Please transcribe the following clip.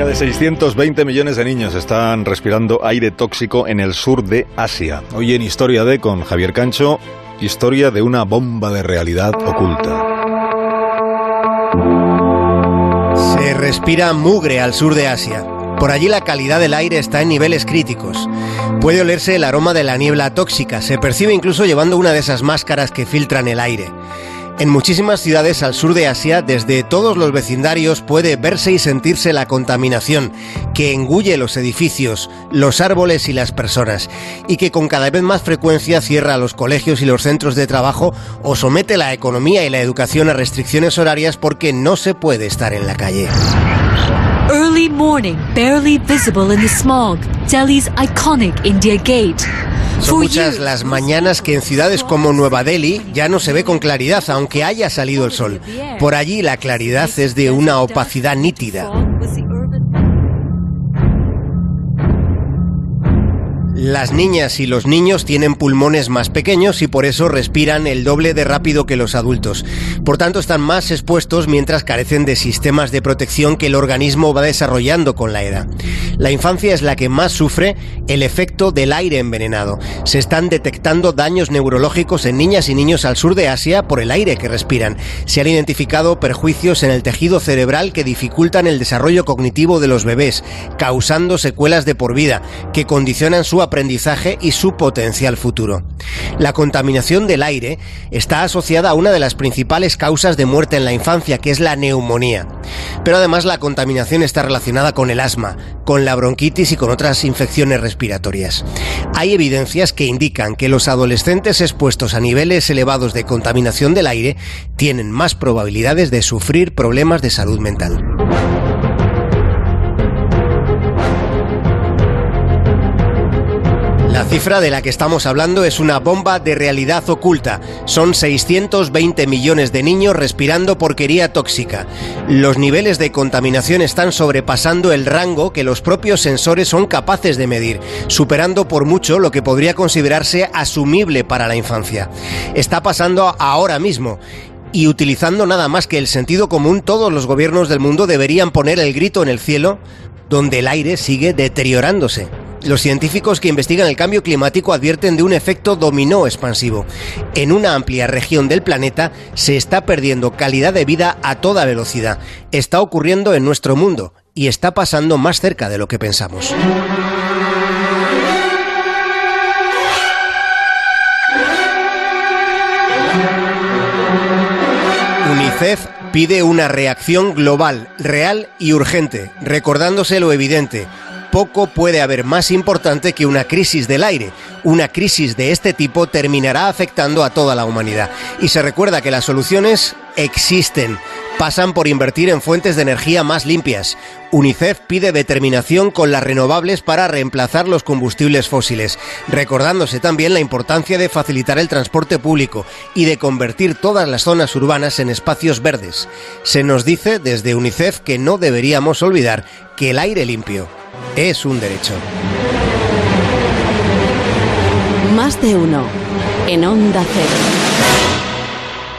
Cerca de 620 millones de niños están respirando aire tóxico en el sur de Asia. Hoy en Historia de con Javier Cancho, historia de una bomba de realidad oculta. Se respira mugre al sur de Asia. Por allí la calidad del aire está en niveles críticos. Puede olerse el aroma de la niebla tóxica, se percibe incluso llevando una de esas máscaras que filtran el aire. En muchísimas ciudades al sur de Asia, desde todos los vecindarios puede verse y sentirse la contaminación que engulle los edificios, los árboles y las personas, y que con cada vez más frecuencia cierra los colegios y los centros de trabajo o somete la economía y la educación a restricciones horarias porque no se puede estar en la calle. Early morning, barely visible in the smog. Delhi's iconic India Gate. Son muchas las mañanas que en ciudades como Nueva Delhi ya no se ve con claridad, aunque haya salido el sol. Por allí la claridad es de una opacidad nítida. Las niñas y los niños tienen pulmones más pequeños y por eso respiran el doble de rápido que los adultos. Por tanto, están más expuestos mientras carecen de sistemas de protección que el organismo va desarrollando con la edad. La infancia es la que más sufre el efecto del aire envenenado. Se están detectando daños neurológicos en niñas y niños al sur de Asia por el aire que respiran. Se han identificado perjuicios en el tejido cerebral que dificultan el desarrollo cognitivo de los bebés, causando secuelas de por vida que condicionan su aprendizaje y su potencial futuro. La contaminación del aire está asociada a una de las principales causas de muerte en la infancia, que es la neumonía. Pero además la contaminación está relacionada con el asma, con la bronquitis y con otras infecciones respiratorias. Hay evidencias que indican que los adolescentes expuestos a niveles elevados de contaminación del aire tienen más probabilidades de sufrir problemas de salud mental. Cifra de la que estamos hablando es una bomba de realidad oculta. Son 620 millones de niños respirando porquería tóxica. Los niveles de contaminación están sobrepasando el rango que los propios sensores son capaces de medir, superando por mucho lo que podría considerarse asumible para la infancia. Está pasando ahora mismo y utilizando nada más que el sentido común, todos los gobiernos del mundo deberían poner el grito en el cielo donde el aire sigue deteriorándose. Los científicos que investigan el cambio climático advierten de un efecto dominó expansivo. En una amplia región del planeta se está perdiendo calidad de vida a toda velocidad. Está ocurriendo en nuestro mundo y está pasando más cerca de lo que pensamos. UNICEF pide una reacción global, real y urgente, recordándose lo evidente poco puede haber más importante que una crisis del aire. Una crisis de este tipo terminará afectando a toda la humanidad. Y se recuerda que las soluciones existen. Pasan por invertir en fuentes de energía más limpias. UNICEF pide determinación con las renovables para reemplazar los combustibles fósiles, recordándose también la importancia de facilitar el transporte público y de convertir todas las zonas urbanas en espacios verdes. Se nos dice desde UNICEF que no deberíamos olvidar que el aire limpio es un derecho. Más de uno en Onda Cero.